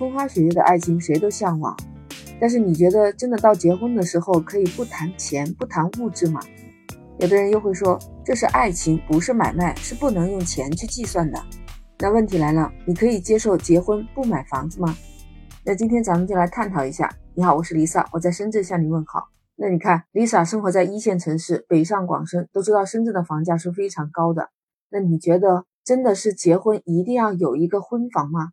风花雪月的爱情谁都向往，但是你觉得真的到结婚的时候可以不谈钱不谈物质吗？有的人又会说这是爱情，不是买卖，是不能用钱去计算的。那问题来了，你可以接受结婚不买房子吗？那今天咱们就来探讨一下。你好，我是 Lisa，我在深圳向你问好。那你看，Lisa 生活在一线城市，北上广深，都知道深圳的房价是非常高的。那你觉得真的是结婚一定要有一个婚房吗？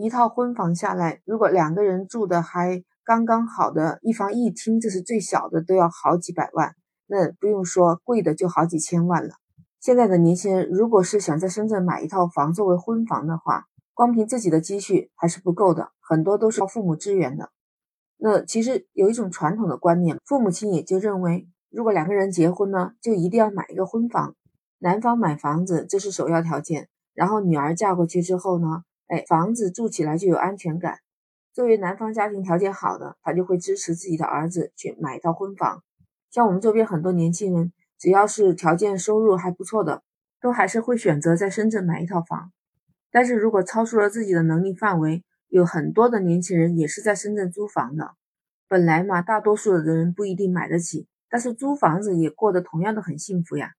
一套婚房下来，如果两个人住的还刚刚好的一房一厅，这是最小的，都要好几百万。那不用说，贵的就好几千万了。现在的年轻人，如果是想在深圳买一套房作为婚房的话，光凭自己的积蓄还是不够的，很多都是靠父母支援的。那其实有一种传统的观念，父母亲也就认为，如果两个人结婚呢，就一定要买一个婚房，男方买房子这是首要条件，然后女儿嫁过去之后呢，哎，房子住起来就有安全感。作为男方家庭条件好的，他就会支持自己的儿子去买一套婚房。像我们周边很多年轻人，只要是条件收入还不错的，都还是会选择在深圳买一套房。但是如果超出了自己的能力范围，有很多的年轻人也是在深圳租房的。本来嘛，大多数的人不一定买得起，但是租房子也过得同样的很幸福呀。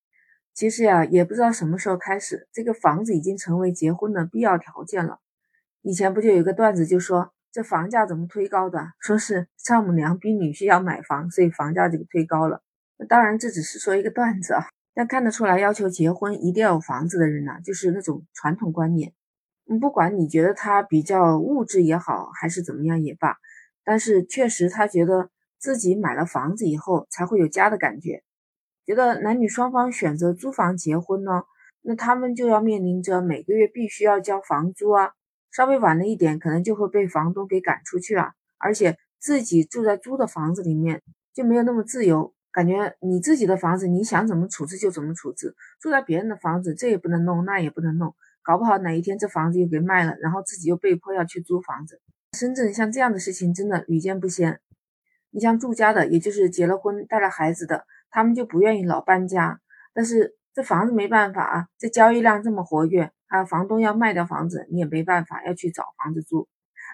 其实呀，也不知道什么时候开始，这个房子已经成为结婚的必要条件了。以前不就有个段子，就说这房价怎么推高的？说是丈母娘逼女婿要买房，所以房价就推高了。那当然这只是说一个段子啊，但看得出来，要求结婚一定要有房子的人呢，就是那种传统观念。不管你觉得他比较物质也好，还是怎么样也罢，但是确实他觉得自己买了房子以后才会有家的感觉。觉得男女双方选择租房结婚呢，那他们就要面临着每个月必须要交房租啊，稍微晚了一点，可能就会被房东给赶出去了。而且自己住在租的房子里面就没有那么自由，感觉你自己的房子你想怎么处置就怎么处置，住在别人的房子这也不能弄，那也不能弄。搞不好哪一天这房子又给卖了，然后自己又被迫要去租房子。深圳像这样的事情真的屡见不鲜。你像住家的，也就是结了婚带了孩子的，他们就不愿意老搬家。但是这房子没办法啊，这交易量这么活跃啊，房东要卖掉房子，你也没办法，要去找房子住。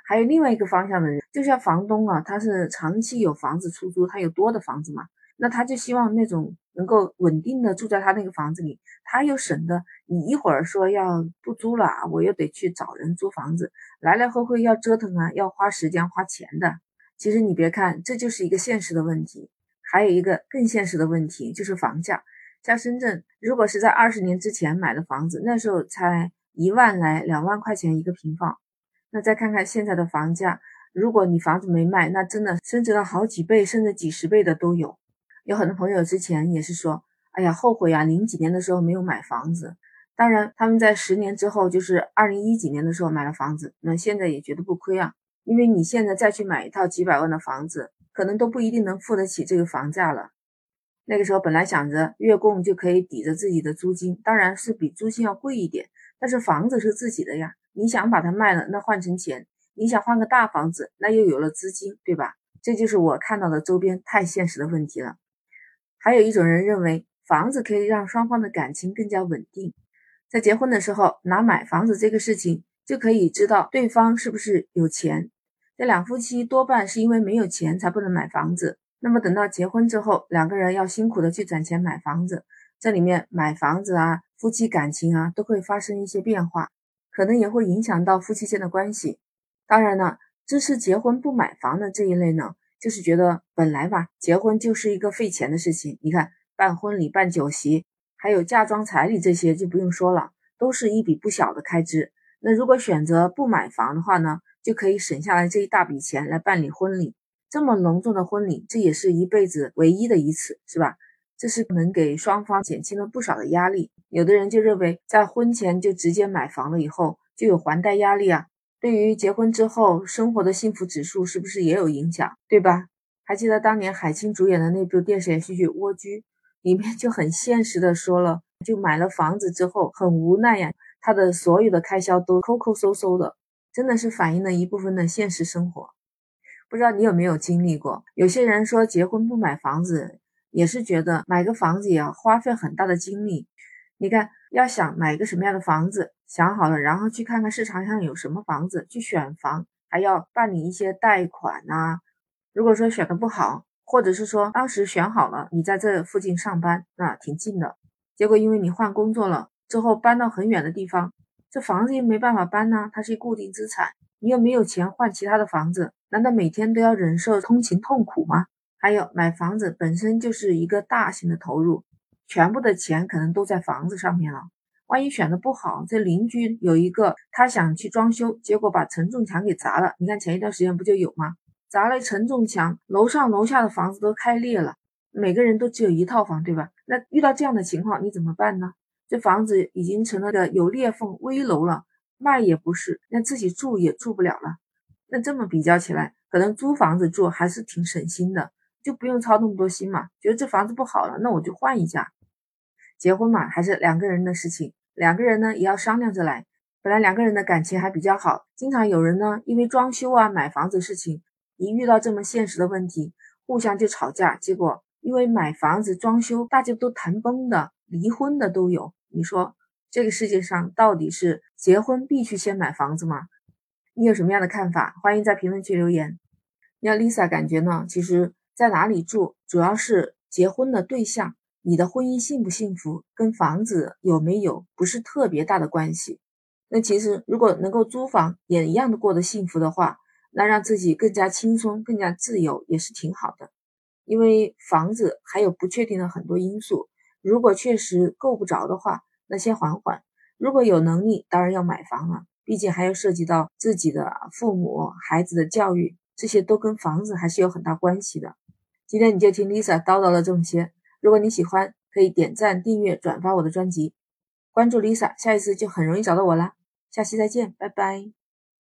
还有另外一个方向的人，就像房东啊，他是长期有房子出租，他有多的房子嘛，那他就希望那种。能够稳定的住在他那个房子里，他又省得你一会儿说要不租了啊，我又得去找人租房子，来来回回要折腾啊，要花时间花钱的。其实你别看，这就是一个现实的问题。还有一个更现实的问题就是房价。像深圳，如果是在二十年之前买的房子，那时候才一万来两万块钱一个平方。那再看看现在的房价，如果你房子没卖，那真的升值了好几倍，甚至几十倍的都有。有很多朋友之前也是说，哎呀，后悔啊，零几年的时候没有买房子。当然，他们在十年之后，就是二零一几年的时候买了房子，那现在也觉得不亏啊。因为你现在再去买一套几百万的房子，可能都不一定能付得起这个房价了。那个时候本来想着月供就可以抵着自己的租金，当然是比租金要贵一点，但是房子是自己的呀，你想把它卖了，那换成钱；你想换个大房子，那又有了资金，对吧？这就是我看到的周边太现实的问题了。还有一种人认为，房子可以让双方的感情更加稳定，在结婚的时候拿买房子这个事情，就可以知道对方是不是有钱。这两夫妻多半是因为没有钱才不能买房子，那么等到结婚之后，两个人要辛苦的去攒钱买房子，这里面买房子啊，夫妻感情啊，都会发生一些变化，可能也会影响到夫妻间的关系。当然呢，支持结婚不买房的这一类呢。就是觉得本来吧，结婚就是一个费钱的事情。你看，办婚礼、办酒席，还有嫁妆、彩礼这些就不用说了，都是一笔不小的开支。那如果选择不买房的话呢，就可以省下来这一大笔钱来办理婚礼。这么隆重的婚礼，这也是一辈子唯一的一次，是吧？这是能给双方减轻了不少的压力。有的人就认为，在婚前就直接买房了，以后就有还贷压力啊。对于结婚之后生活的幸福指数是不是也有影响，对吧？还记得当年海清主演的那部电视连续剧《蜗居》，里面就很现实的说了，就买了房子之后很无奈呀，他的所有的开销都抠抠搜搜的，真的是反映了一部分的现实生活。不知道你有没有经历过？有些人说结婚不买房子，也是觉得买个房子也要花费很大的精力。你看，要想买一个什么样的房子，想好了，然后去看看市场上有什么房子，去选房，还要办理一些贷款呐。如果说选的不好，或者是说当时选好了，你在这附近上班，那挺近的，结果因为你换工作了之后搬到很远的地方，这房子又没办法搬呢，它是一固定资产，你又没有钱换其他的房子，难道每天都要忍受通勤痛苦吗？还有买房子本身就是一个大型的投入，全部的钱可能都在房子上面了。万一选的不好，这邻居有一个他想去装修，结果把承重墙给砸了。你看前一段时间不就有吗？砸了承重墙，楼上楼下的房子都开裂了。每个人都只有一套房，对吧？那遇到这样的情况，你怎么办呢？这房子已经成了个有裂缝危楼了，卖也不是，那自己住也住不了了。那这么比较起来，可能租房子住还是挺省心的，就不用操那么多心嘛。觉得这房子不好了，那我就换一家。结婚嘛，还是两个人的事情，两个人呢也要商量着来。本来两个人的感情还比较好，经常有人呢因为装修啊、买房子事情，一遇到这么现实的问题，互相就吵架。结果因为买房子、装修，大家都谈崩的、离婚的都有。你说这个世界上到底是结婚必须先买房子吗？你有什么样的看法？欢迎在评论区留言。那 Lisa 感觉呢，其实在哪里住，主要是结婚的对象。你的婚姻幸不幸福，跟房子有没有不是特别大的关系。那其实如果能够租房也一样的过得幸福的话，那让自己更加轻松、更加自由也是挺好的。因为房子还有不确定的很多因素，如果确实够不着的话，那先缓缓。如果有能力，当然要买房了，毕竟还要涉及到自己的父母、孩子的教育，这些都跟房子还是有很大关系的。今天你就听 Lisa 叨叨了这么些。如果你喜欢，可以点赞、订阅、转发我的专辑，关注 Lisa，下一次就很容易找到我啦。下期再见，拜拜。